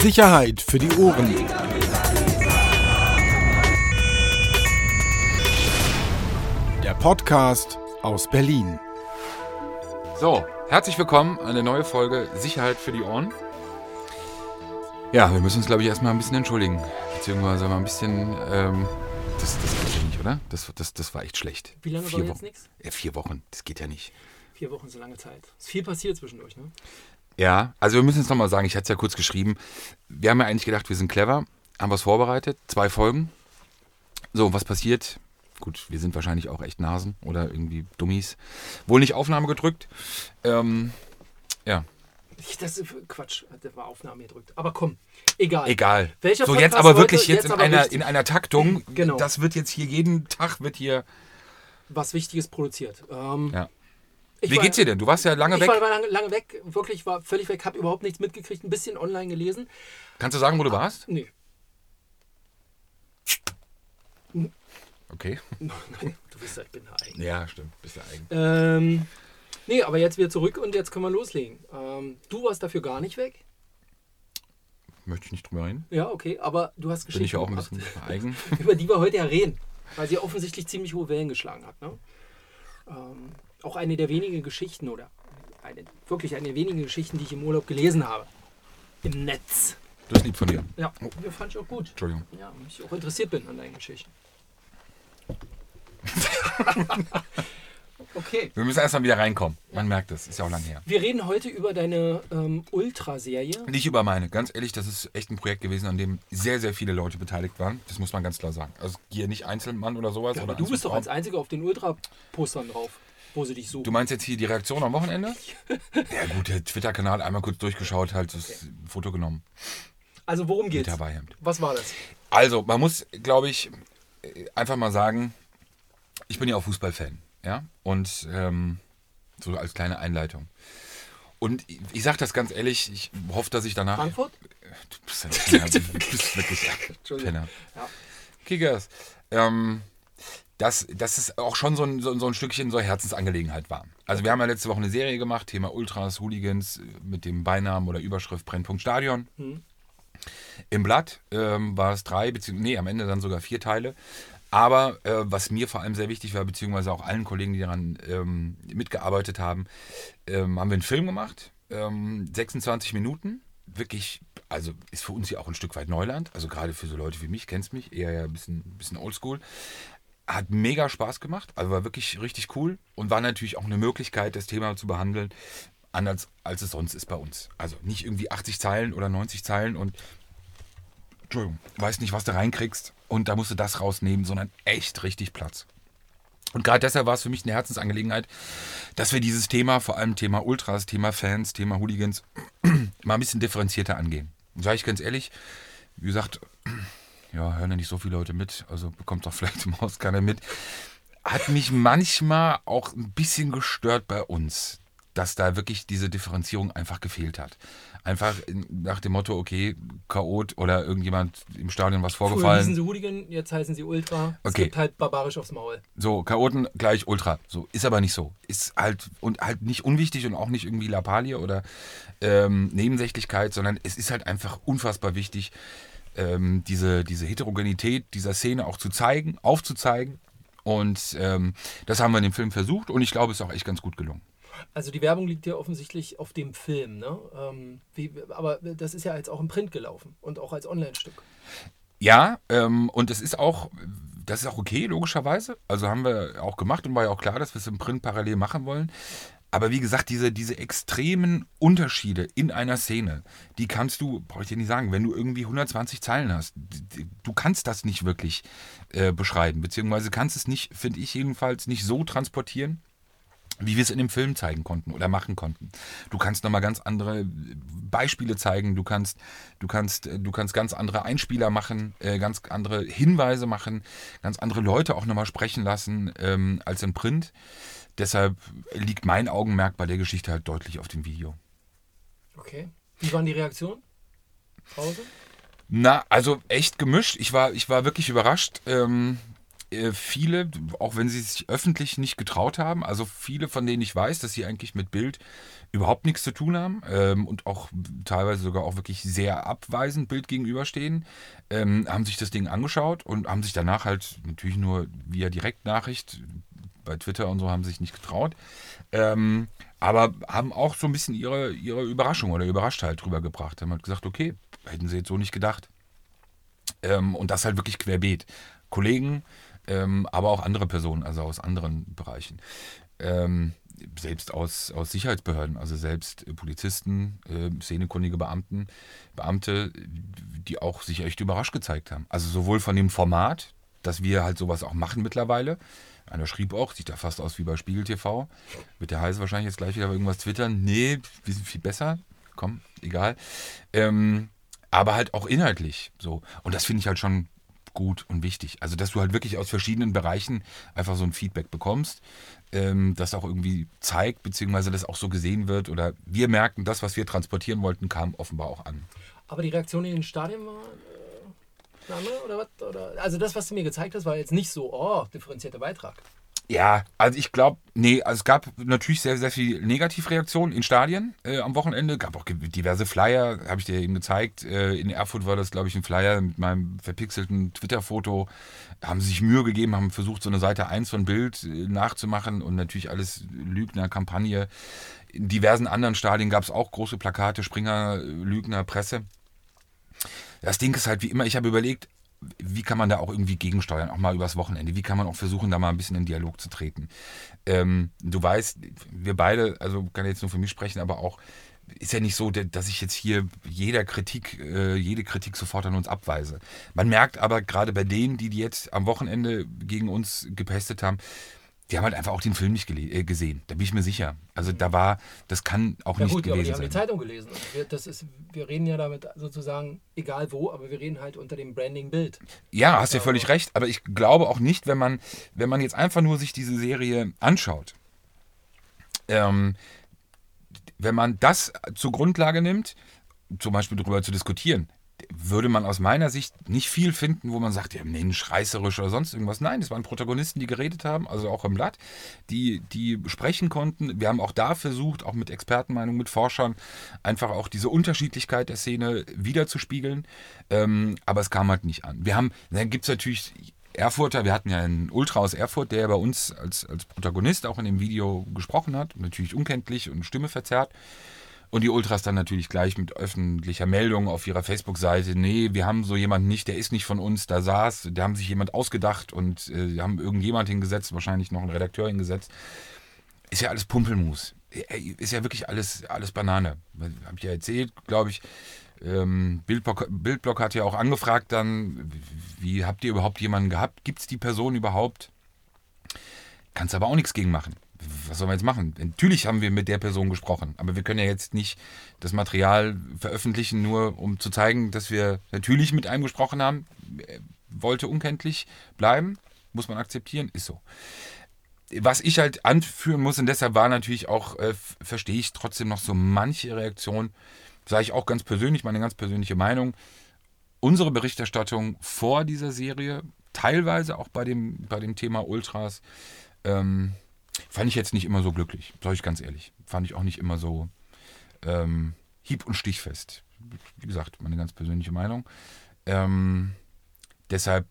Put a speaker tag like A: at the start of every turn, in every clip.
A: Sicherheit für die Ohren. Der Podcast aus Berlin.
B: So, herzlich willkommen an eine neue Folge Sicherheit für die Ohren. Ja, wir müssen uns, glaube ich, erstmal ein bisschen entschuldigen. Beziehungsweise mal ein bisschen. Ähm, das, das geht ja nicht, oder? Das, das, das war echt schlecht.
C: Wie lange
B: vier
C: war jetzt
B: Wochen.
C: nichts?
B: Ja, vier Wochen. Das geht ja nicht.
C: Vier Wochen, so lange Zeit. Ist viel passiert zwischendurch, ne?
B: Ja, also wir müssen jetzt nochmal sagen, ich hatte es ja kurz geschrieben. Wir haben ja eigentlich gedacht, wir sind clever, haben was vorbereitet, zwei Folgen. So, was passiert? Gut, wir sind wahrscheinlich auch echt Nasen oder irgendwie Dummies. Wohl nicht Aufnahme gedrückt. Ähm, ja,
C: Ich- Das ist Quatsch, der war Aufnahme gedrückt. Aber komm, egal.
B: egal.
C: Welcher
B: so, jetzt
C: Podcast
B: aber
C: heute?
B: wirklich jetzt,
C: Jetzt
B: in,
C: aber
B: einer,
C: richtig.
B: in einer Taktung.
C: Genau.
B: Das wird jetzt hier jeden Tag wird hier.
C: Was Wichtiges produziert. Ähm,
B: Ja.
C: Ich
B: Wie
C: war-
B: geht's dir denn? Du warst ja lange
C: Ich
B: weg.
C: war lange, lange weg, wirklich war völlig weg, habe überhaupt nichts mitgekriegt, ein bisschen online gelesen.
B: Kannst du sagen, wo du warst?
C: Nee,
B: Okay.
C: du weißt ja, ich bin eigen.
B: Ja, stimmt. Bist du eigen.
C: Ähm, nee, aber jetzt wieder zurück und jetzt können wir loslegen. Ähm, du warst dafür gar nicht weg.
B: Möchte ich nicht drüber reden.
C: Ja, okay, aber du hast
B: Bin
C: Geschichten
B: ich ja auch ein bisschen eigen.
C: über die wir heute ja reden, weil sie offensichtlich ziemlich hohe Wellen geschlagen hat. Ne? Ähm, auch eine der wenigen Geschichten oder eine, wirklich eine der wenigen Geschichten, die ich im Urlaub gelesen habe. Im Netz.
B: Das ist lieb von dir.
C: Ja, mir fand ich auch gut.
B: Entschuldigung.
C: Ja, ich auch interessiert bin an deinen Geschichten. okay.
B: Wir müssen erstmal wieder reinkommen. Man merkt es. Ist ja auch lang her.
C: Wir reden heute über deine ähm, Ultra-Serie.
B: Nicht über meine. Ganz ehrlich, das ist echt ein Projekt gewesen, an dem sehr, sehr viele Leute beteiligt waren. Das muss man ganz klar sagen. Also hier nicht Einzelmann oder sowas.
C: Ja,
B: oder
C: du bist doch als Einziger auf den Ultra-Postern drauf, wo sie dich suchen.
B: Du meinst jetzt hier die Reaktion am Wochenende? ja gut, der Twitter-Kanal einmal kurz durchgeschaut, halt das Foto genommen.
C: also worum
B: Mit
C: geht's?
B: Hawaii-Hemd.
C: Was war das?
B: Also, man muss, glaube ich, äh, einfach mal sagen, ich bin ja auch Fußballfan, ja, und ähm, so als kleine Einleitung. Und ich, ich sage das ganz ehrlich, ich hoffe, dass ich danach...
C: Frankfurt?
B: Du bist, Penner, du bist wirklich ein Penner.
C: Ja.
B: Kickers. Ähm, dass, dass es auch schon so ein, so, so ein Stückchen so Herzensangelegenheit war. Also wir haben ja letzte Woche eine Serie gemacht, Thema Ultras, Hooligans, äh, mit dem Beinamen oder Überschrift Brennpunkt Stadion. Im Blatt ähm, war es drei, beziehungsweise, nee, am Ende dann sogar vier Teile. Aber äh, was mir vor allem sehr wichtig war, beziehungsweise auch allen Kollegen, die daran ähm, mitgearbeitet haben, ähm, haben wir einen Film gemacht, ähm, 26 Minuten. Wirklich, also ist für uns ja auch ein Stück weit Neuland. Also gerade für so Leute wie mich, kennst mich, eher ja ein bisschen, bisschen oldschool. Hat mega Spaß gemacht, also war wirklich richtig cool und war natürlich auch eine Möglichkeit, das Thema zu behandeln, anders als es sonst ist bei uns. Also nicht irgendwie 80 Zeilen oder 90 Zeilen und Entschuldigung, weißt nicht, was du reinkriegst und da musst du das rausnehmen, sondern echt richtig Platz. Und gerade deshalb war es für mich eine Herzensangelegenheit, dass wir dieses Thema, vor allem Thema Ultras, Thema Fans, Thema Hooligans, mal ein bisschen differenzierter angehen. Und sage ich ganz ehrlich, wie gesagt, ja, hören ja nicht so viele Leute mit, also bekommt doch vielleicht im Haus keiner mit. Hat mich manchmal auch ein bisschen gestört bei uns, dass da wirklich diese Differenzierung einfach gefehlt hat. Einfach nach dem Motto, okay, Chaot oder irgendjemand im Stadion was
C: Früher
B: vorgefallen.
C: hießen sie Hooligan, jetzt heißen sie Ultra. Es
B: Okay.
C: gibt halt barbarisch aufs Maul.
B: So, Chaoten gleich Ultra. So, ist aber nicht so. Ist halt und halt nicht unwichtig und auch nicht irgendwie Lappalie oder ähm, Nebensächlichkeit, sondern es ist halt einfach unfassbar wichtig, ähm, diese, diese Heterogenität dieser Szene auch zu zeigen, aufzuzeigen. Und ähm, das haben wir in dem Film versucht und ich glaube, es ist auch echt ganz gut gelungen.
C: Also die Werbung liegt ja offensichtlich auf dem Film, ne? Ähm, wie, aber das ist ja jetzt auch im Print gelaufen und auch als Online-Stück.
B: Ja, ähm, und es ist auch, das ist auch okay, logischerweise. Also haben wir auch gemacht und war ja auch klar, dass wir es im Print parallel machen wollen. Aber wie gesagt, diese, diese extremen Unterschiede in einer Szene, die kannst du, brauche ich dir nicht sagen, wenn du irgendwie 120 Zeilen hast, du kannst das nicht wirklich äh, beschreiben, beziehungsweise kannst es nicht, finde ich jedenfalls, nicht so transportieren, wie wir es in dem Film zeigen konnten oder machen konnten. Du kannst nochmal ganz andere Beispiele zeigen, du kannst, du kannst, äh, du kannst ganz andere Einspieler machen, äh, ganz andere Hinweise machen, ganz andere Leute auch nochmal sprechen lassen ähm, als im Print. Deshalb liegt mein Augenmerk bei der Geschichte halt deutlich auf dem Video.
C: Okay. Wie waren die Reaktionen? Zu Hause?
B: Na, also echt gemischt. Ich war, ich war wirklich überrascht. Ähm, Äh, viele, auch wenn sie sich öffentlich nicht getraut haben, also viele, von denen ich weiß, dass sie eigentlich mit Bild überhaupt nichts zu tun haben ähm, und auch teilweise sogar auch wirklich sehr abweisend Bild gegenüberstehen, ähm, haben sich das Ding angeschaut und haben sich danach halt natürlich nur via Direktnachricht bei Twitter und so haben sich nicht getraut, ähm, aber haben auch so ein bisschen ihre, ihre Überraschung oder Überraschtheit drüber gebracht. Haben halt gesagt, okay, hätten sie jetzt so nicht gedacht. Ähm, und das halt wirklich querbeet. Kollegen, ähm, aber auch andere Personen, also aus anderen Bereichen. Ähm, selbst aus, aus Sicherheitsbehörden, also selbst äh, Polizisten, äh, szenekundige Beamten, Beamte, die auch sich echt überrascht gezeigt haben. Also sowohl von dem Format, dass wir halt sowas auch machen mittlerweile. Einer schrieb auch, sieht da fast aus wie bei Spiegel TV. Wird der heiß wahrscheinlich jetzt gleich wieder irgendwas twittern. Nee, wir sind viel besser. Komm, egal. Ähm, aber halt auch inhaltlich so. Und das finde ich halt schon gut und wichtig. Also, dass du halt wirklich aus verschiedenen Bereichen einfach so ein Feedback bekommst, ähm, das auch irgendwie zeigt, beziehungsweise das auch so gesehen wird. Oder wir merken, das, was wir transportieren wollten, kam offenbar auch an.
C: Aber die Reaktion in den Stadien war andere, oder was? Oder, also das, was du mir gezeigt hast, war jetzt nicht so, oh, differenzierter Beitrag.
B: Ja, also ich glaube, nee, also es gab natürlich sehr, sehr viel Negativreaktionen in Stadien äh, am Wochenende. gab auch diverse Flyer, habe ich dir eben gezeigt. Äh, in Erfurt war das, glaube ich, ein Flyer mit meinem verpixelten Twitter-Foto. Haben sie sich Mühe gegeben, haben versucht, so eine Seite 1 von Bild äh, nachzumachen und natürlich alles Lügner, Kampagne. In diversen anderen Stadien gab es auch große Plakate, Springer, Lügner, Presse. Das Ding ist halt wie immer, ich habe überlegt, wie kann man da auch irgendwie gegensteuern, auch mal übers Wochenende? Wie kann man auch versuchen, da mal ein bisschen in Dialog zu treten? Ähm, du weißt, wir beide, also kann jetzt nur für mich sprechen, aber auch ist ja nicht so, dass ich jetzt hier jeder Kritik, äh, jede Kritik sofort an uns abweise. Man merkt aber gerade bei denen, die, die jetzt am Wochenende gegen uns gepestet haben, die haben halt einfach auch den Film nicht äh, gesehen. Da bin ich mir sicher. Also da war, das kann auch ja, nicht gut, gewesen
C: aber die
B: haben
C: die Zeitung gelesen. Wir, das ist, wir reden ja damit sozusagen, egal wo, aber wir reden halt unter dem Branding-Bild.
B: Ja, hast ja völlig recht. Aber ich glaube auch nicht, wenn man, wenn man jetzt einfach nur sich diese Serie anschaut, ähm, wenn man das zur Grundlage nimmt, zum Beispiel darüber zu diskutieren, würde man aus meiner Sicht nicht viel finden, wo man sagt, ja Mensch, reißerisch oder sonst irgendwas. Nein, es waren Protagonisten, die geredet haben, also auch im Blatt, die, die sprechen konnten. Wir haben auch da versucht, auch mit Expertenmeinung, mit Forschern, einfach auch diese Unterschiedlichkeit der Szene wiederzuspiegeln. Ähm, aber es kam halt nicht an. Wir haben, dann gibt es natürlich Erfurter, wir hatten ja einen Ultra aus Erfurt, der bei uns als, als Protagonist auch in dem Video gesprochen hat, natürlich unkenntlich und Stimme verzerrt. Und die Ultras dann natürlich gleich mit öffentlicher Meldung auf ihrer Facebook-Seite, nee, wir haben so jemanden nicht, der ist nicht von uns, da saß, da haben sich jemand ausgedacht und äh, haben irgendjemand hingesetzt, wahrscheinlich noch einen Redakteur hingesetzt. Ist ja alles Pumpelmus. Ist ja wirklich alles, alles Banane. Hab ich ja erzählt, glaube ich. Ähm, Bildblock, Bildblock hat ja auch angefragt dann, wie habt ihr überhaupt jemanden gehabt? Gibt es die Person überhaupt? Kannst aber auch nichts gegen machen was sollen wir jetzt machen? Natürlich haben wir mit der Person gesprochen, aber wir können ja jetzt nicht das Material veröffentlichen, nur um zu zeigen, dass wir natürlich mit einem gesprochen haben. Wollte unkenntlich bleiben, muss man akzeptieren, ist so. Was ich halt anführen muss, und deshalb war natürlich auch, äh, verstehe ich trotzdem noch so manche Reaktion, sage ich auch ganz persönlich, meine ganz persönliche Meinung. Unsere Berichterstattung vor dieser Serie, teilweise auch bei dem, bei dem Thema Ultras, ähm, Fand ich jetzt nicht immer so glücklich, sage ich ganz ehrlich. Fand ich auch nicht immer so ähm, hieb- und stichfest. Wie gesagt, meine ganz persönliche Meinung. Ähm, deshalb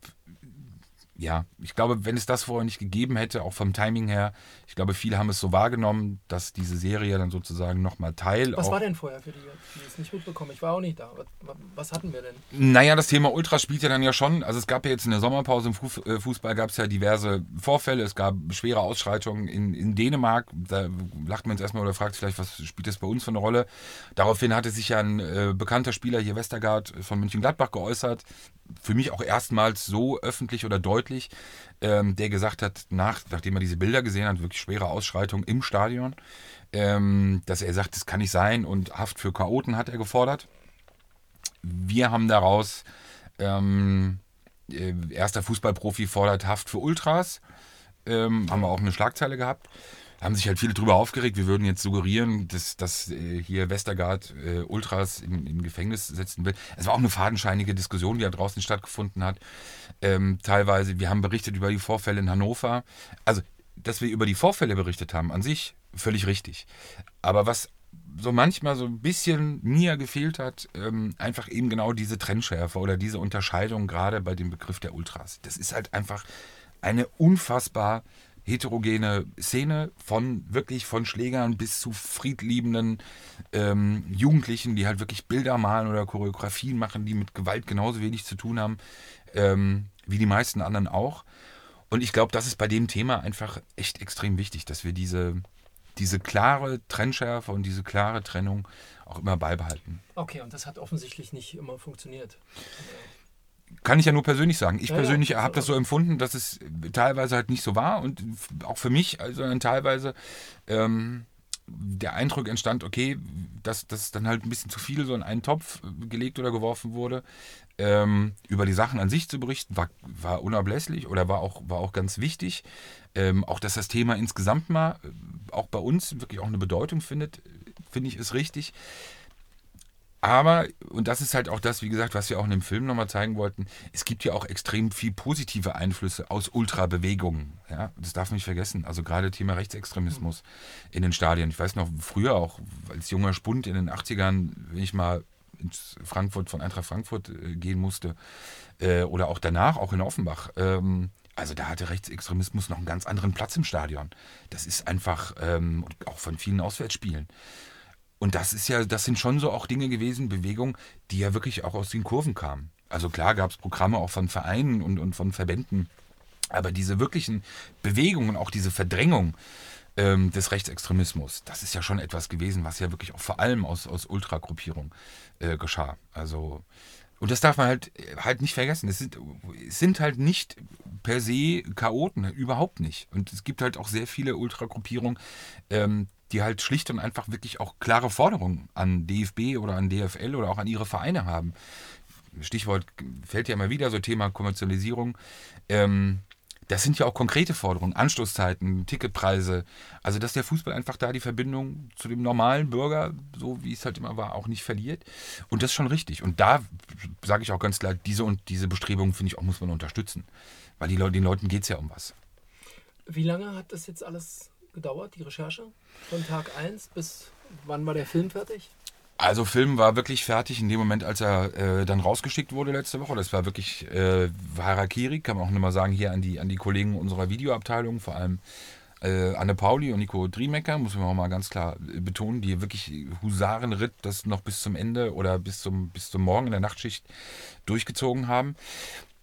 B: ja, ich glaube, wenn es das vorher nicht gegeben hätte, auch vom Timing her, ich glaube, viele haben es so wahrgenommen, dass diese Serie dann sozusagen nochmal Teil.
C: Was war denn vorher für die, die es nicht mitbekommen? Ich war auch nicht da. Was, was, hatten wir denn?
B: Naja, das Thema Ultra spielt ja dann ja schon. Also es gab ja jetzt in der Sommerpause im äh, Fußball gab es ja diverse Vorfälle. Es gab schwere Ausschreitungen in, in Dänemark. Da lacht man jetzt erstmal oder fragt vielleicht, was spielt das bei uns für eine Rolle? Daraufhin hatte sich ja ein äh, bekannter Spieler hier, Westergaard von München-Gladbach, geäußert, für mich auch erstmals so öffentlich oder deutlich, ähm, der gesagt hat, nach, nachdem er diese Bilder gesehen hat, wirklich schwere Ausschreitungen im Stadion, ähm, dass er sagt, das kann nicht sein und Haft für Chaoten hat er gefordert. Wir haben daraus, ähm, äh, erster Fußballprofi fordert Haft für Ultras, ähm, haben wir auch eine Schlagzeile gehabt. Haben sich halt viele drüber aufgeregt. Wir würden jetzt suggerieren, dass, dass äh, hier Westergaard äh, Ultras in, in Gefängnis setzen will. Es war auch eine fadenscheinige Diskussion, die da draußen stattgefunden hat. Ähm, teilweise, wir haben berichtet über die Vorfälle in Hannover. Also, dass wir über die Vorfälle berichtet haben, an sich völlig richtig. Aber was so manchmal so ein bisschen mir gefehlt hat, ähm, einfach eben genau diese Trennschärfe oder diese Unterscheidung gerade bei dem Begriff der Ultras. Das ist halt einfach eine unfassbar heterogene Szene von wirklich von Schlägern bis zu friedliebenden ähm, Jugendlichen, die halt wirklich Bilder malen oder Choreografien machen, die mit Gewalt genauso wenig zu tun haben ähm, wie die meisten anderen auch. Und ich glaube, das ist bei dem Thema einfach echt extrem wichtig, dass wir diese, diese klare Trennschärfe und diese klare Trennung auch immer beibehalten.
C: Okay, und das hat offensichtlich nicht immer funktioniert.
B: Kann ich ja nur persönlich sagen. Ich
C: Ja,
B: persönlich
C: ja.
B: habe das so empfunden, dass es teilweise halt nicht so war und auch für mich, also dann teilweise ähm, der Eindruck entstand, okay, dass das dann halt ein bisschen zu viel so in einen Topf gelegt oder geworfen wurde. Ähm, über die Sachen an sich zu berichten, war, war unablässlich oder war auch, war auch ganz wichtig. Ähm, auch, dass das Thema insgesamt mal äh, auch bei uns wirklich auch eine Bedeutung findet, finde ich, ist richtig. Aber, und das ist halt auch das, wie gesagt, was wir auch in dem Film nochmal zeigen wollten, es gibt ja auch extrem viel positive Einflüsse aus Ultrabewegungen. Ja? Das darf man nicht vergessen. Also gerade Thema Rechtsextremismus in den Stadien. Ich weiß noch, früher auch als junger Spund in den 80ern, wenn ich mal ins Frankfurt von Eintracht Frankfurt äh, gehen musste, äh, oder auch danach, auch in Offenbach, ähm, also da hatte Rechtsextremismus noch einen ganz anderen Platz im Stadion. Das ist einfach, ähm, auch von vielen Auswärtsspielen. Und das ist ja, das sind schon so auch Dinge gewesen, Bewegungen, die ja wirklich auch aus den Kurven kamen. Also klar gab es Programme auch von Vereinen und, und von Verbänden, aber diese wirklichen Bewegungen, auch diese Verdrängung ähm, des Rechtsextremismus, das ist ja schon etwas gewesen, was ja wirklich auch vor allem aus, aus Ultragruppierungen äh, geschah. Also und das darf man halt, halt nicht vergessen. Es sind, es sind halt nicht per se Chaoten, überhaupt nicht. Und es gibt halt auch sehr viele Ultragruppierungen, ähm, die halt schlicht und einfach wirklich auch klare Forderungen an DFB oder an DFL oder auch an ihre Vereine haben. Stichwort fällt ja immer wieder, so Thema Kommerzialisierung. Ähm, das sind ja auch konkrete Forderungen, Anstoßzeiten, Ticketpreise. Also, dass der Fußball einfach da die Verbindung zu dem normalen Bürger, so wie es halt immer war, auch nicht verliert. Und das ist schon richtig. Und da sage ich auch ganz klar, diese und diese Bestrebungen, finde ich, auch muss man unterstützen. Weil die Leute, den Leuten geht es ja um was.
C: Wie lange hat das jetzt alles gedauert, die Recherche? Von Tag 1 bis wann war der Film fertig?
B: Also Film war wirklich fertig in dem Moment, als er äh, dann rausgeschickt wurde letzte Woche. Das war wirklich äh, Harakiri, kann man auch nur mal sagen, hier an die, an die Kollegen unserer Videoabteilung, vor allem äh, Anne Pauli und Nico Driemecker, muss man auch mal ganz klar äh, betonen, die wirklich Husarenritt das noch bis zum Ende oder bis zum, bis zum Morgen in der Nachtschicht durchgezogen haben.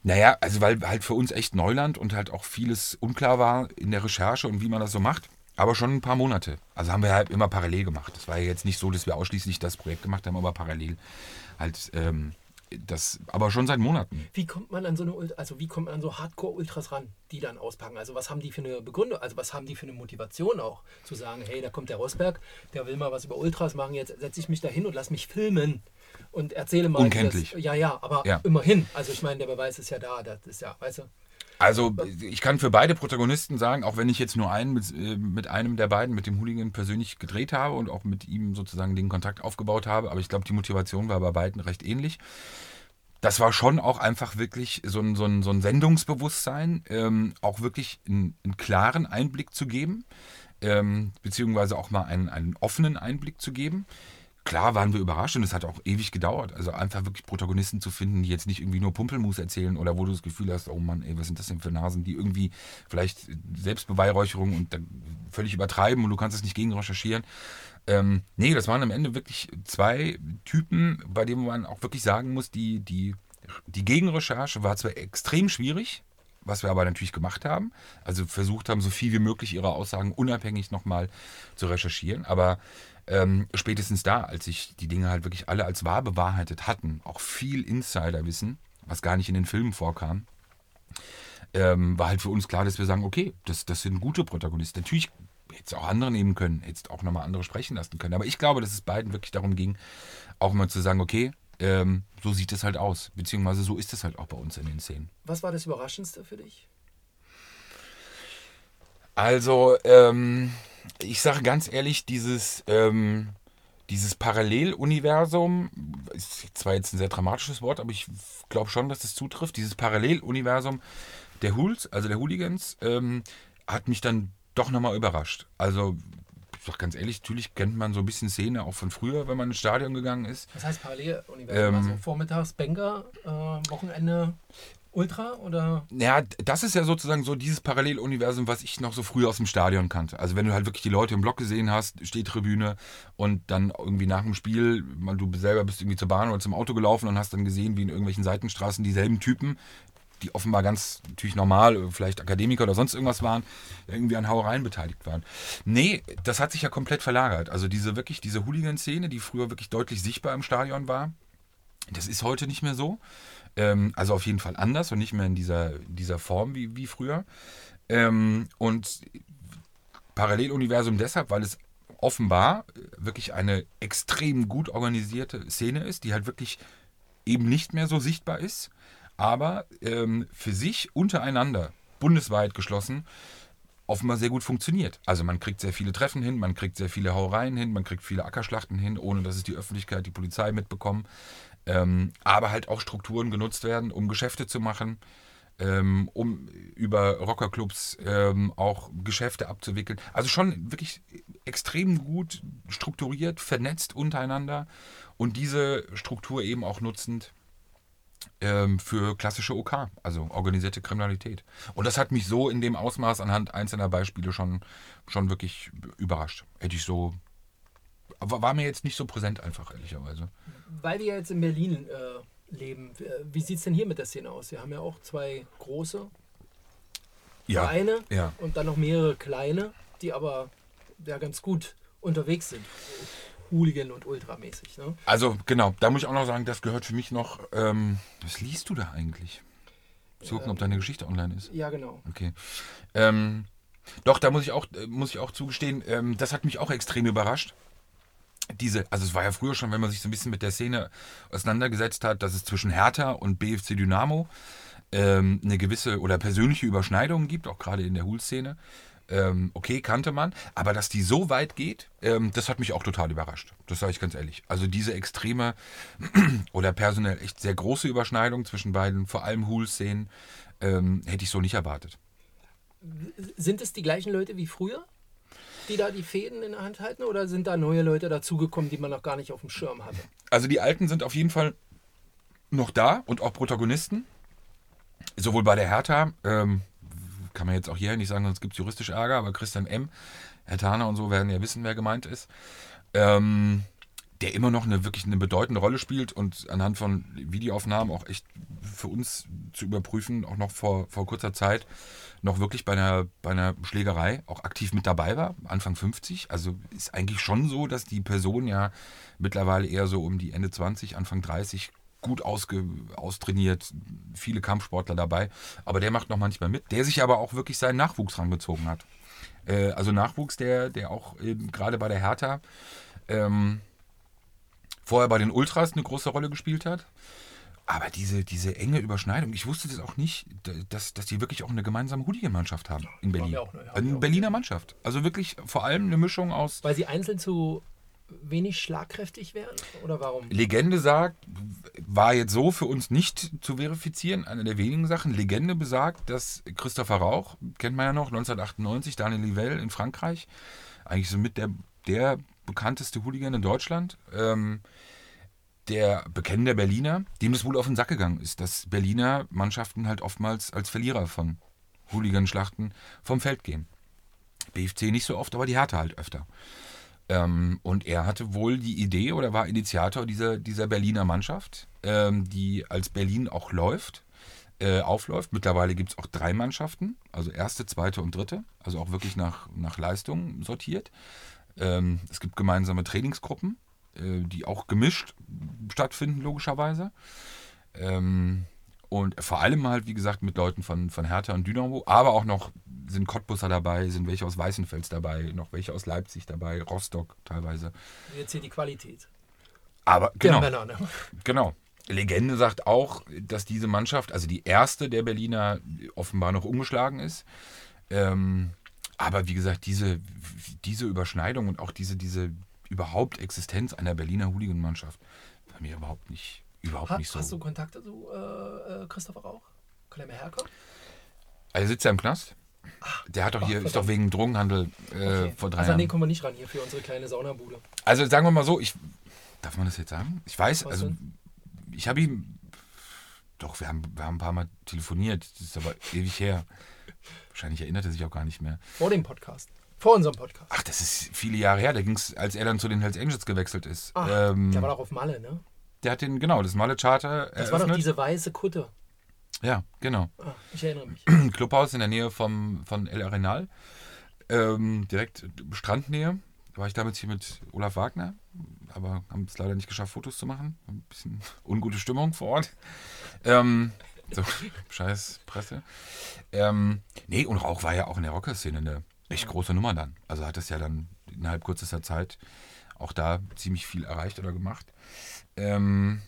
B: Naja, also weil halt für uns echt Neuland und halt auch vieles unklar war in der Recherche und wie man das so macht. Aber schon ein paar Monate. Also haben wir halt immer parallel gemacht. Es war ja jetzt nicht so, dass wir ausschließlich das Projekt gemacht haben, aber parallel halt ähm, das, aber schon seit Monaten.
C: Wie kommt man an so eine, also wie kommt man an so Hardcore-Ultras ran, die dann auspacken? Also was haben die für eine Begründung, also was haben die für eine Motivation auch, zu sagen, hey, da kommt der Rosberg, der will mal was über Ultras machen, jetzt setze ich mich da hin und lass mich filmen und erzähle mal.
B: Unkenntlich.
C: Das, ja, ja, aber
B: Ja.
C: immerhin. Also ich meine, der Beweis ist ja da, das ist ja, weißt du.
B: Also ich kann für beide Protagonisten sagen, auch wenn ich jetzt nur einen mit, äh, mit einem der beiden, mit dem Hooligan persönlich gedreht habe und auch mit ihm sozusagen den Kontakt aufgebaut habe, aber ich glaube, die Motivation war bei beiden recht ähnlich. Das war schon auch einfach wirklich so ein, so ein, so ein Sendungsbewusstsein, ähm, auch wirklich einen, einen klaren Einblick zu geben, ähm, beziehungsweise auch mal einen, einen offenen Einblick zu geben. Klar waren wir überrascht und es hat auch ewig gedauert. Also einfach wirklich Protagonisten zu finden, die jetzt nicht irgendwie nur Pumpelmus erzählen oder wo du das Gefühl hast, oh Mann, ey, was sind das denn für Nasen, die irgendwie vielleicht Selbstbeweihräucherung und völlig übertreiben und du kannst es nicht gegen recherchieren. Ähm, nee, das waren am Ende wirklich zwei Typen, bei denen man auch wirklich sagen muss, die, die, die Gegenrecherche war zwar extrem schwierig, was wir aber natürlich gemacht haben. Also versucht haben, so viel wie möglich ihre Aussagen unabhängig nochmal zu recherchieren. Aber ähm, spätestens da, als sich die Dinge halt wirklich alle als wahr bewahrheitet hatten, auch viel Insiderwissen, was gar nicht in den Filmen vorkam, ähm, war halt für uns klar, dass wir sagen, okay, das, das sind gute Protagonisten. Natürlich hätte es auch andere nehmen können, hätte es auch nochmal andere sprechen lassen können. Aber ich glaube, dass es beiden wirklich darum ging, auch mal zu sagen, okay, ähm, so sieht es halt aus. Beziehungsweise so ist es halt auch bei uns in den Szenen.
C: Was war das Überraschendste für dich?
B: Also, ähm, ich sage ganz ehrlich, dieses, ähm, dieses Paralleluniversum, ist zwar jetzt ein sehr dramatisches Wort, aber ich glaube schon, dass es zutrifft. Dieses Paralleluniversum der Hools, also der Hooligans, ähm, hat mich dann doch nochmal überrascht. Also, ich sag ganz ehrlich, natürlich kennt man so ein bisschen Szene auch von früher, wenn man ins Stadion gegangen ist.
C: Was heißt Paralleluniversum?
B: Ähm,
C: also vormittags Banker, äh, Wochenende Ultra oder?
B: Ja, das ist ja sozusagen so dieses Paralleluniversum, was ich noch so früh aus dem Stadion kannte. Also wenn du halt wirklich die Leute im Block gesehen hast, Stehtribüne und dann irgendwie nach dem Spiel, du selber bist irgendwie zur Bahn oder zum Auto gelaufen und hast dann gesehen, wie in irgendwelchen Seitenstraßen dieselben Typen, die offenbar ganz natürlich normal, vielleicht Akademiker oder sonst irgendwas waren, irgendwie an Hauereien beteiligt waren. Nee, das hat sich ja komplett verlagert. Also diese wirklich, diese Hooligan-Szene, die früher wirklich deutlich sichtbar im Stadion war, das ist heute nicht mehr so. Ähm, also auf jeden Fall anders und nicht mehr in dieser, dieser Form wie, wie früher. Ähm, und Paralleluniversum deshalb, weil es offenbar wirklich eine extrem gut organisierte Szene ist, die halt wirklich eben nicht mehr so sichtbar ist, aber ähm, für sich untereinander, bundesweit geschlossen, offenbar sehr gut funktioniert. Also man kriegt sehr viele Treffen hin, man kriegt sehr viele Hauereien hin, man kriegt viele Ackerschlachten hin, ohne dass es die Öffentlichkeit, die Polizei mitbekommen. Ähm, aber halt auch Strukturen genutzt werden, um Geschäfte zu machen, ähm, um über Rockerclubs ähm, auch Geschäfte abzuwickeln. Also schon wirklich extrem gut strukturiert, vernetzt untereinander und diese Struktur eben auch nutzend ähm, für klassische OK, also organisierte Kriminalität. Und das hat mich so in dem Ausmaß anhand einzelner Beispiele schon, schon wirklich überrascht. Hätte ich so. War mir jetzt nicht so präsent einfach, ehrlicherweise.
C: Weil wir jetzt in Berlin äh, leben, wie sieht es denn hier mit der Szene aus? Wir haben ja auch zwei große
B: Ja,
C: Vereine
B: ja.
C: und dann noch mehrere kleine, die aber ja ganz gut unterwegs sind. Hooligan und Ultramäßig. Ne?
B: Also genau, da muss ich auch noch sagen, das gehört für mich noch. Ähm, was liest du da eigentlich? Zu gucken, ob deine Geschichte online ist.
C: Ja, genau.
B: Okay. Ähm, doch, da muss ich auch, äh, muss ich auch zugestehen, ähm, das hat mich auch extrem überrascht. Diese, also es war ja früher schon, wenn man sich so ein bisschen mit der Szene auseinandergesetzt hat, dass es zwischen Hertha und BFC Dynamo ähm, eine gewisse oder persönliche Überschneidung gibt, auch gerade in der Hool-Szene. Ähm, okay, kannte man, aber dass die so weit geht, ähm, das hat mich auch total überrascht. Das sage ich ganz ehrlich. Also diese extreme oder personell echt sehr große Überschneidung zwischen beiden, vor allem Hool-Szenen, ähm, hätte ich so nicht erwartet.
C: Sind es die gleichen Leute wie früher, die da die Fäden in der Hand halten, oder sind da neue Leute dazugekommen, die man noch gar nicht auf dem Schirm hatte?
B: Also die Alten sind auf jeden Fall noch da und auch Protagonisten. Sowohl bei der Hertha, ähm, kann man jetzt auch hier nicht sagen, sonst gibt es juristisch Ärger, aber Christian M., Herr Thaner und so werden ja wissen, wer gemeint ist. Ähm, der immer noch eine wirklich eine bedeutende Rolle spielt und anhand von Videoaufnahmen auch echt für uns zu überprüfen, auch noch vor, vor kurzer Zeit noch wirklich bei einer, bei einer Schlägerei auch aktiv mit dabei war, Anfang 50. Also ist eigentlich schon so, dass die Person ja mittlerweile eher so um die Ende 20, Anfang 30 gut ausge, austrainiert, viele Kampfsportler dabei, aber der macht noch manchmal mit, der sich aber auch wirklich seinen Nachwuchs rangezogen hat. Äh, also Nachwuchs, der, der auch gerade bei der Hertha ähm, vorher bei den Ultras eine große Rolle gespielt hat. Aber diese, diese enge Überschneidung, ich wusste das auch nicht, dass, dass die wirklich auch eine gemeinsame Hooligan-Mannschaft haben in Berlin.
C: wir auch, ne? Haben
B: Eine. Berliner Mannschaft. Also wirklich vor allem eine Mischung aus
C: Weil sie einzeln zu wenig schlagkräftig wären? Oder warum?
B: Legende sagt, war jetzt so für uns nicht zu verifizieren, eine der wenigen Sachen. Legende besagt, dass Christopher Rauch, kennt man ja noch, 1998, Daniel Livelle in Frankreich, eigentlich so mit der, der bekannteste Hooligan in Deutschland, ähm, der bekennende Berliner, dem das wohl auf den Sack gegangen ist, dass Berliner Mannschaften halt oftmals als Verlierer von Hooligan-Schlachten vom Feld gehen. BFC nicht so oft, aber die Härte halt öfter. Ähm, und er hatte wohl die Idee oder war Initiator dieser, dieser Berliner Mannschaft, ähm, die als Berlin auch läuft, äh, aufläuft. Mittlerweile gibt es auch drei Mannschaften, also erste, zweite und dritte, also auch wirklich nach, nach Leistung sortiert. Ähm, es gibt gemeinsame Trainingsgruppen, die auch gemischt stattfinden, logischerweise. Ähm, und vor allem halt, wie gesagt, mit Leuten von, von Hertha und Dynamo, aber auch noch sind Cottbusser dabei, sind welche aus Weißenfels dabei, noch welche aus Leipzig dabei, Rostock teilweise.
C: Jetzt hier die Qualität
B: Aber genau,
C: Männer. Ne?
B: genau. Legende sagt auch, dass diese Mannschaft, also die erste der Berliner, offenbar noch umgeschlagen ist. Ähm, Aber wie gesagt, diese, diese Überschneidung und auch diese, diese überhaupt Existenz einer Berliner Hooligan-Mannschaft war mir überhaupt nicht, überhaupt
C: Ha,
B: nicht so.
C: Hast du Kontakte zu äh, äh, Christopher Rauch? Kann er mal herkommen?
B: Also sitzt er im Knast? Der hat doch
C: Ach,
B: hier, ist
C: verdammt.
B: doch wegen Drogenhandel äh,
C: Okay.
B: vor drei
C: also an den
B: Jahren.
C: kommen wir nicht ran hier für unsere kleine Saunabude.
B: Also sagen wir mal so, ich. Darf man das jetzt sagen? Ich weiß,
C: Was
B: also
C: denn?
B: ich habe ihm. Doch, wir haben, wir haben ein paar Mal telefoniert. Das ist aber ewig her. Wahrscheinlich erinnert er sich auch gar nicht mehr.
C: Vor dem Podcast. Vor unserem Podcast.
B: Ach, das ist viele Jahre her. Da ging es, als er dann zu den Hells Angels gewechselt ist.
C: Ach,
B: ähm,
C: der war doch auf Malle, ne?
B: der hat den, genau, das Malle Charter
C: Das war doch diese weiße Kutte.
B: ja, genau.
C: Ah, ich erinnere mich.
B: Clubhaus in der Nähe vom, von El Arenal. Ähm, direkt Strandnähe. Da war ich damals hier mit Olaf Wagner, aber haben es leider nicht geschafft, Fotos zu machen. Ein bisschen ungute Stimmung vor Ort. Ähm, so, scheiß Presse. Ähm, nee, und Rauch war ja auch in der Rocker-Szene eine echt große Nummer dann. Also hat es ja dann innerhalb kürzester Zeit auch da ziemlich viel erreicht oder gemacht. Ähm,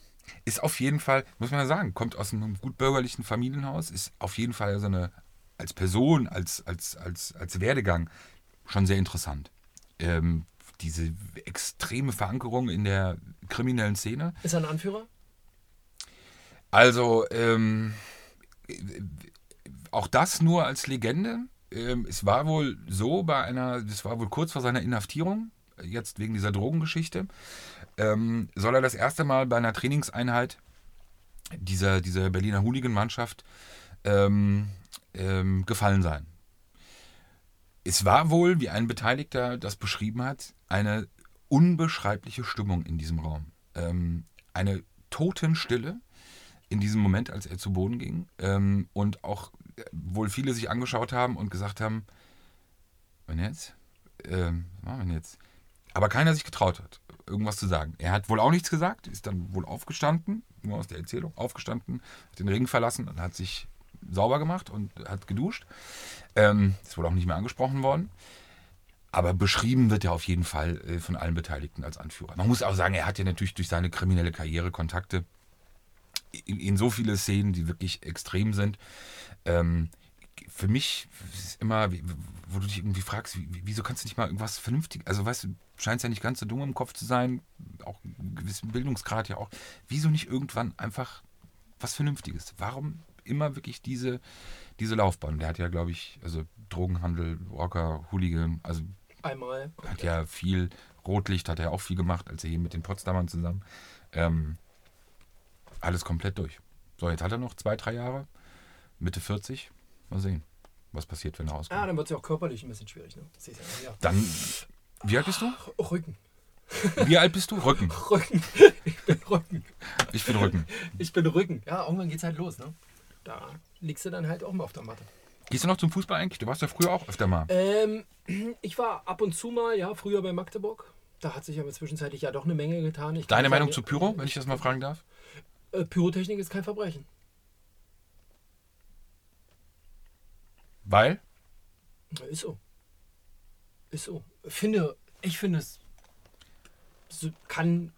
B: ist auf jeden Fall, muss man ja sagen, kommt aus einem gut bürgerlichen Familienhaus, ist auf jeden Fall so eine, als Person, als, als, als, als Werdegang schon sehr interessant. Ähm, diese extreme Verankerung in der kriminellen Szene.
C: Ist er ein Anführer?
B: Also, ähm, auch das nur als Legende. Ähm, es war wohl so bei einer, das war wohl kurz vor seiner Inhaftierung, jetzt wegen dieser Drogengeschichte, ähm, soll er das erste Mal bei einer Trainingseinheit dieser, dieser Berliner Hooligan-Mannschaft ähm, ähm, gefallen sein. Es war wohl, wie ein Beteiligter das beschrieben hat, eine unbeschreibliche Stimmung in diesem Raum. Ähm, eine Totenstille in diesem Moment, als er zu Boden ging. Ähm, und auch wohl viele sich angeschaut haben und gesagt haben, und jetzt? Ähm, denn jetzt? Aber keiner sich getraut hat, irgendwas zu sagen. Er hat wohl auch nichts gesagt, ist dann wohl aufgestanden, nur aus der Erzählung, aufgestanden, hat den Ring verlassen und hat sich sauber gemacht und hat geduscht. Ähm, ist wohl auch nicht mehr angesprochen worden. Aber beschrieben wird er auf jeden Fall äh, von allen Beteiligten als Anführer. Man muss auch sagen, er hat ja natürlich durch seine kriminelle Karriere Kontakte in, in so viele Szenen, die wirklich extrem sind. Ähm, für mich ist es immer, wo du dich irgendwie fragst, wie, wie- wieso kannst du nicht mal irgendwas vernünftig, also weißt du, scheinst ja nicht ganz so dumm im Kopf zu sein, auch einen gewissen Bildungsgrad ja auch. Wieso nicht irgendwann einfach was Vernünftiges? Warum immer wirklich diese, diese Laufbahn? Der hat ja, glaube ich, also Drogenhandel, Rocker, Hooligan, also
C: Einmal.
B: hat ja viel, Rotlicht hat er auch viel gemacht, als er hier mit den Potsdamern zusammen. Ähm, alles komplett durch. So, jetzt hat er noch zwei, drei Jahre, Mitte 40. Mal sehen, was passiert, wenn er
C: Ah,
B: rauskommt.
C: dann wird es ja auch körperlich ein bisschen schwierig, ne? Ja, ja.
B: Dann, wie alt bist du?
C: Rücken.
B: Wie alt bist du? Rücken.
C: Rücken. Ich bin Rücken.
B: Ich bin Rücken.
C: Ich bin Rücken. Ja, irgendwann geht's halt los, ne? Da liegst du dann halt auch mal auf der Matte.
B: Gehst du noch zum Fußball eigentlich? Du warst ja früher auch öfter mal.
C: Ähm, ich war ab und zu mal, ja, früher bei Magdeburg. Da hat sich aber zwischenzeitlich ja doch eine Menge getan. Ich
B: Deine Meinung
C: sagen,
B: zu Pyro, wenn ich das mal fragen darf?
C: Äh, Pyrotechnik ist kein Verbrechen.
B: Weil?
C: Ist so. Ist so. Finde, ich finde es kann,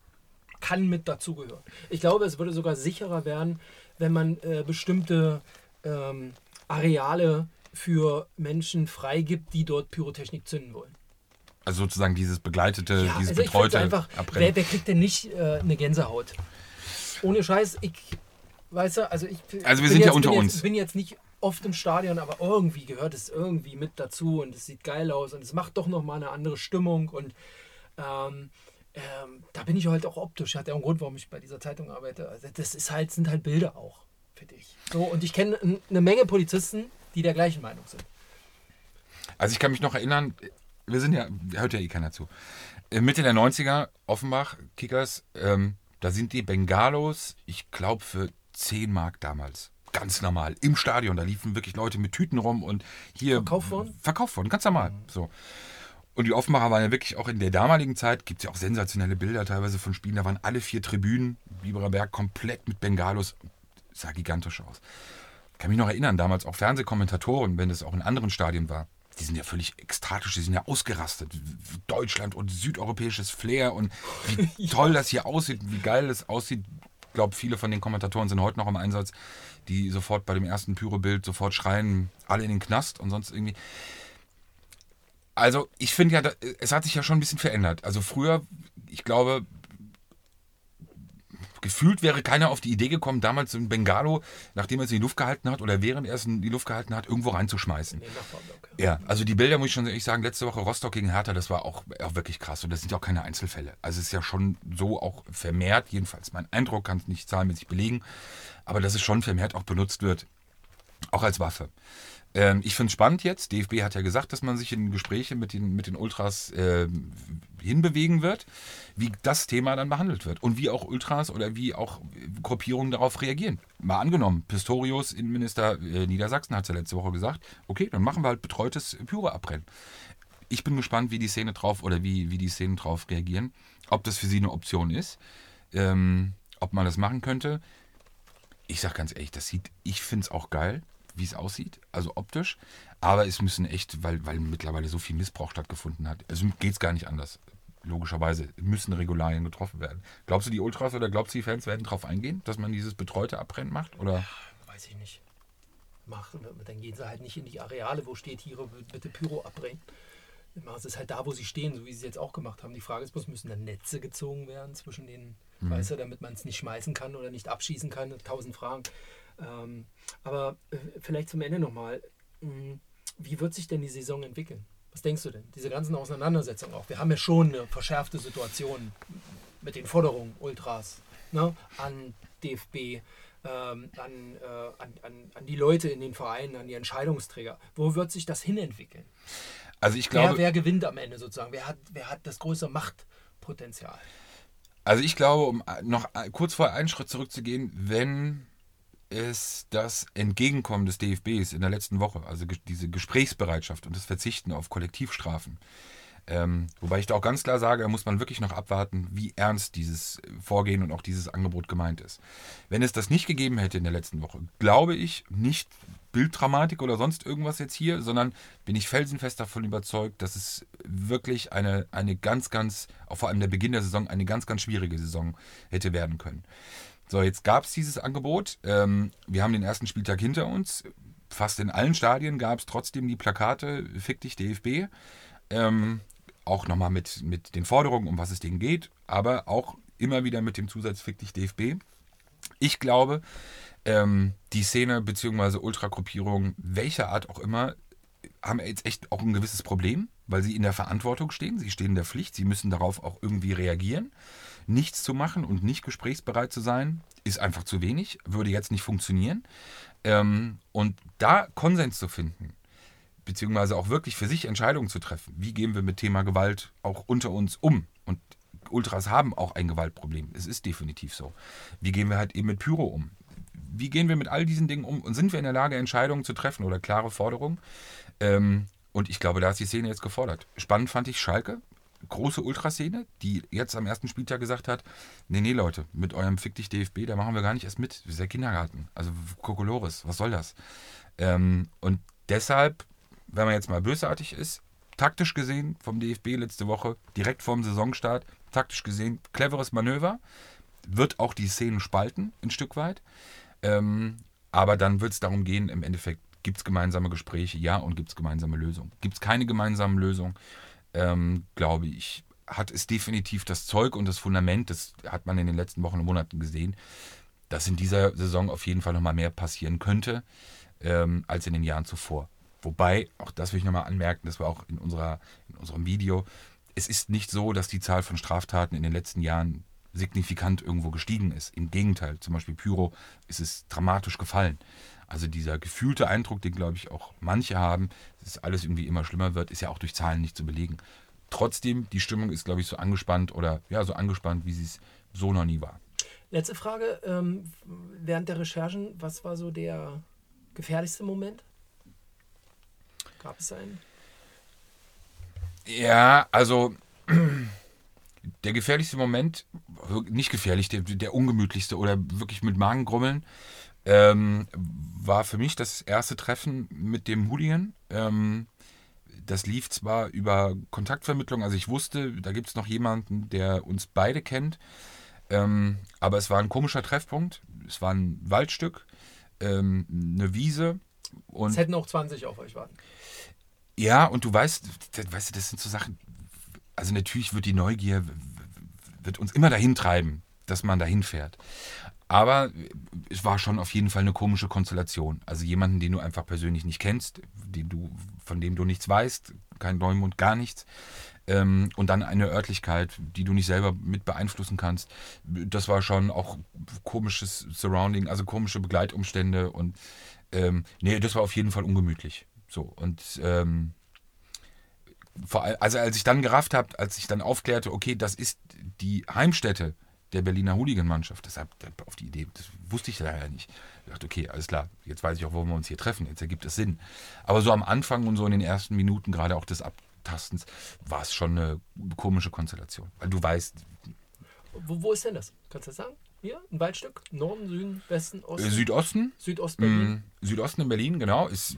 C: kann mit dazugehören. Ich glaube, es würde sogar sicherer werden, wenn man äh, bestimmte ähm, Areale für Menschen freigibt, die dort Pyrotechnik zünden wollen.
B: Also sozusagen dieses begleitete,
C: Ja,
B: dieses
C: also
B: betreute
C: einfach, wer, wer kriegt denn nicht äh, eine Gänsehaut? Ohne Scheiß, ich, weißt du, also ich
B: Also wir
C: bin
B: sind ja
C: jetzt,
B: unter
C: bin
B: uns.
C: Jetzt, bin jetzt nicht oft im Stadion, aber irgendwie gehört es irgendwie mit dazu und es sieht geil aus und es macht doch nochmal eine andere Stimmung und ähm, ähm, da bin ich halt auch optisch. Hat ja auch einen Grund, warum ich bei dieser Zeitung arbeite. Also das ist halt, sind halt Bilder auch, finde ich. So, und ich kenne eine Menge Polizisten, die der gleichen Meinung sind.
B: Also ich kann mich noch erinnern, wir sind ja, hört ja eh keiner zu. Äh, Mitte der 90er, Offenbach, Kickers, ähm, da sind die Bengalos, ich glaube für 10 Mark damals. Ganz normal. Im Stadion. Da liefen wirklich Leute mit Tüten rum und hier.
C: Verkauft worden?
B: Verkauft worden, ganz normal. So. Und die Offenbacher waren ja wirklich auch in der damaligen Zeit, gibt es ja auch sensationelle Bilder teilweise von Spielen, da waren alle vier Tribünen, Biberer Berg, komplett mit Bengalos. Sah gigantisch aus. kann mich noch erinnern, damals auch Fernsehkommentatoren, wenn das auch in anderen Stadien war. Die sind ja völlig ekstatisch, die sind ja ausgerastet. Deutschland und südeuropäisches Flair und wie toll das hier aussieht, wie geil das aussieht. Ich glaube, viele von den Kommentatoren sind heute noch im Einsatz, die sofort bei dem ersten Pyro-Bild sofort schreien, alle in den Knast und sonst irgendwie. Also ich finde ja, es hat sich ja schon ein bisschen verändert. Also früher, ich glaube, gefühlt wäre keiner auf die Idee gekommen, damals ein Bengalo, nachdem er es in die Luft gehalten hat oder während er es in die Luft gehalten hat, irgendwo reinzuschmeißen. Ja, also die Bilder muss ich schon ehrlich sagen, letzte Woche Rostock gegen Hertha, das war auch, auch wirklich krass. Und das sind ja auch keine Einzelfälle. Also es ist ja schon so auch vermehrt, jedenfalls mein Eindruck, kann es nicht zahlenmäßig belegen, aber dass es schon vermehrt auch benutzt wird, auch als Waffe. Ähm, ich finde es spannend jetzt. DFB hat ja gesagt, dass man sich in Gespräche mit den, mit den Ultras ähm, hinbewegen wird, wie das Thema dann behandelt wird und wie auch Ultras oder wie auch Gruppierungen darauf reagieren. Mal angenommen, Pistorius, Innenminister äh, Niedersachsen, hat es ja letzte Woche gesagt, okay, dann machen wir halt betreutes Pyro-Abbrennen. Ich bin gespannt, wie die Szene drauf oder wie, wie die Szenen drauf reagieren, ob das für sie eine Option ist, ähm, ob man das machen könnte. Ich sag ganz ehrlich, das sieht, ich finde es auch geil, wie es aussieht, also optisch. Aber es müssen echt, weil, weil mittlerweile so viel Missbrauch stattgefunden hat, also geht es gar nicht anders. Logischerweise müssen Regularien getroffen werden. Glaubst du, die Ultras oder glaubst du, die Fans werden darauf eingehen, dass man dieses betreute Abbrennen macht? Oder?
C: Weiß ich nicht. Machen, dann gehen sie halt nicht in die Areale, wo steht hier, bitte Pyro abbrennen. Dann machen sie es halt da, wo sie stehen, so wie sie es jetzt auch gemacht haben. Die Frage ist bloß, müssen da Netze gezogen werden zwischen den, weißt du, damit man es nicht schmeißen kann oder nicht abschießen kann? Tausend Fragen. Ähm, aber äh, vielleicht zum Ende nochmal. Wie wird sich denn die Saison entwickeln? Was denkst du denn? Diese ganzen Auseinandersetzungen auch. Wir haben ja schon eine verschärfte Situation mit den Forderungen Ultras ne, an DFB, ähm, an, äh, an, an, an die Leute in den Vereinen, an die Entscheidungsträger. Wo wird sich das hinentwickeln?
B: Also ich
C: Wer,
B: glaube,
C: wer gewinnt am Ende sozusagen? Wer hat, wer hat das größere Machtpotenzial?
B: Also ich glaube, um noch kurz vor einen Schritt zurückzugehen, wenn es das Entgegenkommen des DFBs in der letzten Woche, also diese Gesprächsbereitschaft und das Verzichten auf Kollektivstrafen, ähm, wobei ich da auch ganz klar sage, da muss man wirklich noch abwarten, wie ernst dieses Vorgehen und auch dieses Angebot gemeint ist. Wenn es das nicht gegeben hätte in der letzten Woche, glaube ich nicht Bilddramatik oder sonst irgendwas jetzt hier, sondern bin ich felsenfest davon überzeugt, dass es wirklich eine, eine ganz, ganz, auch vor allem der Beginn der Saison, eine ganz, ganz schwierige Saison hätte werden können. So, jetzt gab es dieses Angebot. Ähm, wir haben den ersten Spieltag hinter uns. Fast in allen Stadien gab es trotzdem die Plakate Fick dich DFB. Ähm, auch nochmal mit, mit den Forderungen, um was es denen geht, aber auch immer wieder mit dem Zusatz Fick dich DFB. Ich glaube, ähm, die Szene bzw. Ultragruppierungen, welcher Art auch immer, haben jetzt echt auch ein gewisses Problem, weil sie in der Verantwortung stehen, sie stehen in der Pflicht, sie müssen darauf auch irgendwie reagieren. Nichts zu machen und nicht gesprächsbereit zu sein, ist einfach zu wenig, würde jetzt nicht funktionieren. Ähm, und da Konsens zu finden, beziehungsweise auch wirklich für sich Entscheidungen zu treffen, wie gehen wir mit Thema Gewalt auch unter uns um? Und Ultras haben auch ein Gewaltproblem, es ist definitiv so. Wie gehen wir halt eben mit Pyro um? Wie gehen wir mit all diesen Dingen um und sind wir in der Lage, Entscheidungen zu treffen oder klare Forderungen? Ähm, und ich glaube, da ist die Szene jetzt gefordert. Spannend fand ich Schalke, große Ultraszene, die jetzt am ersten Spieltag gesagt hat, nee, nee, Leute, mit eurem Fick dich DFB, da machen wir gar nicht erst mit. Das ist der Kindergarten. Also Kokolores, was soll das? Ähm, und deshalb, wenn man jetzt mal bösartig ist, taktisch gesehen vom DFB letzte Woche, direkt vorm Saisonstart, taktisch gesehen, cleveres Manöver, wird auch die Szenen spalten, ein Stück weit. Ähm, aber dann wird es darum gehen, im Endeffekt, gibt es gemeinsame Gespräche, ja, und gibt es gemeinsame Lösungen. Gibt es keine gemeinsamen Lösungen, ähm, glaube ich, hat es definitiv das Zeug und das Fundament, das hat man in den letzten Wochen und Monaten gesehen, dass in dieser Saison auf jeden Fall nochmal mehr passieren könnte ähm, als in den Jahren zuvor. Wobei, auch das will ich nochmal anmerken, das war auch in, unserer, in unserem Video, es ist nicht so, dass die Zahl von Straftaten in den letzten Jahren signifikant irgendwo gestiegen ist. Im Gegenteil, zum Beispiel Pyro ist es dramatisch gefallen. Also dieser gefühlte Eindruck, den glaube ich auch manche haben, dass alles irgendwie immer schlimmer wird, ist ja auch durch Zahlen nicht zu belegen. Trotzdem, die Stimmung ist, glaube ich, so angespannt oder ja, so angespannt, wie sie es so noch nie war.
C: Letzte Frage. Ähm, während der Recherchen, was war so der gefährlichste Moment? Gab es einen?
B: Ja, also der gefährlichste Moment, nicht gefährlich, der, der ungemütlichste oder wirklich mit Magengrummeln, ähm, war für mich das erste Treffen mit dem Hooligan. Ähm, das lief zwar über Kontaktvermittlung, also ich wusste, da gibt es noch jemanden, der uns beide kennt, ähm, aber es war ein komischer Treffpunkt. Es war ein Waldstück, ähm, eine Wiese und
C: Es hätten auch 20 auf euch warten.
B: Ja, und du weißt, das- weißt du, das sind so Sachen, also natürlich wird die Neugier, wird uns immer dahin treiben, dass man dahin fährt. Aber es war schon auf jeden Fall eine komische Konstellation. Also jemanden, den du einfach persönlich nicht kennst, den du, von dem du nichts weißt, kein Neumund, gar nichts. Ähm, und dann eine Örtlichkeit, die du nicht selber mit beeinflussen kannst. Das war schon auch komisches Surrounding, also komische Begleitumstände und ähm, nee, das war auf jeden Fall ungemütlich. So und ähm, vor also als ich dann gerafft habe, als ich dann aufklärte, okay, das ist die Heimstätte der Berliner Hooligan-Mannschaft, deshalb auf die Idee, das wusste ich leider nicht. Ich dachte, okay, alles klar, jetzt weiß ich auch, wo wir uns hier treffen, jetzt ergibt es Sinn. Aber so am Anfang und so in den ersten Minuten, gerade auch des Abtastens, war es schon eine komische Konstellation. Weil du weißt,
C: Wo, wo ist denn das? Kannst du das sagen? Hier, ein Waldstück? Norden, Süden, Westen, Osten?
B: äh, Südosten,
C: Südostberlin?
B: mh, Südosten in Berlin, genau, ist,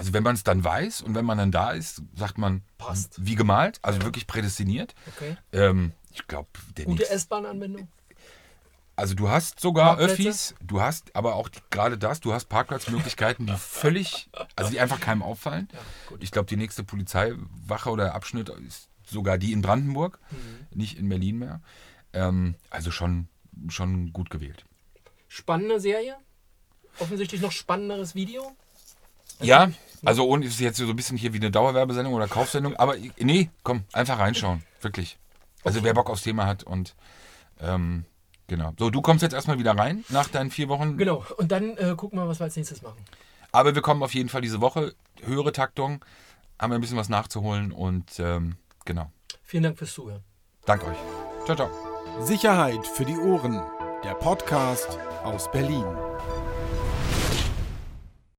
B: also wenn man es dann weiß und wenn man dann da ist, sagt man,
C: Passt.
B: wie gemalt, also wirklich prädestiniert.
C: Okay.
B: Ähm, ich glaube,
C: Gute S-Bahn-Anbindung?
B: Also du hast sogar
C: Parkplätze?
B: Öffis, du hast aber auch gerade das, du hast Parkplatzmöglichkeiten, die völlig, also die einfach keinem auffallen.
C: Ja.
B: Ich glaube, die nächste Polizeiwache oder Abschnitt ist sogar die in Brandenburg,
C: Mhm.
B: nicht in Berlin mehr. Ähm, also schon, schon gut gewählt.
C: Spannende Serie? Offensichtlich noch spannenderes Video?
B: Ja, also ohne ist jetzt so ein bisschen hier wie eine Dauerwerbesendung oder Kaufsendung, aber nee, komm, einfach reinschauen, wirklich. Also wer Bock aufs Thema hat und ähm, genau. So, du kommst jetzt erstmal wieder rein nach deinen vier Wochen.
C: Genau. Und dann äh, gucken wir, was wir als nächstes machen.
B: Aber wir kommen auf jeden Fall diese Woche. Höhere Taktung. Haben wir ein bisschen was nachzuholen und ähm, genau.
C: Vielen Dank fürs Zuhören.
B: Dank euch. Ciao, ciao.
A: Sicherheit für die Ohren. Der Podcast aus Berlin.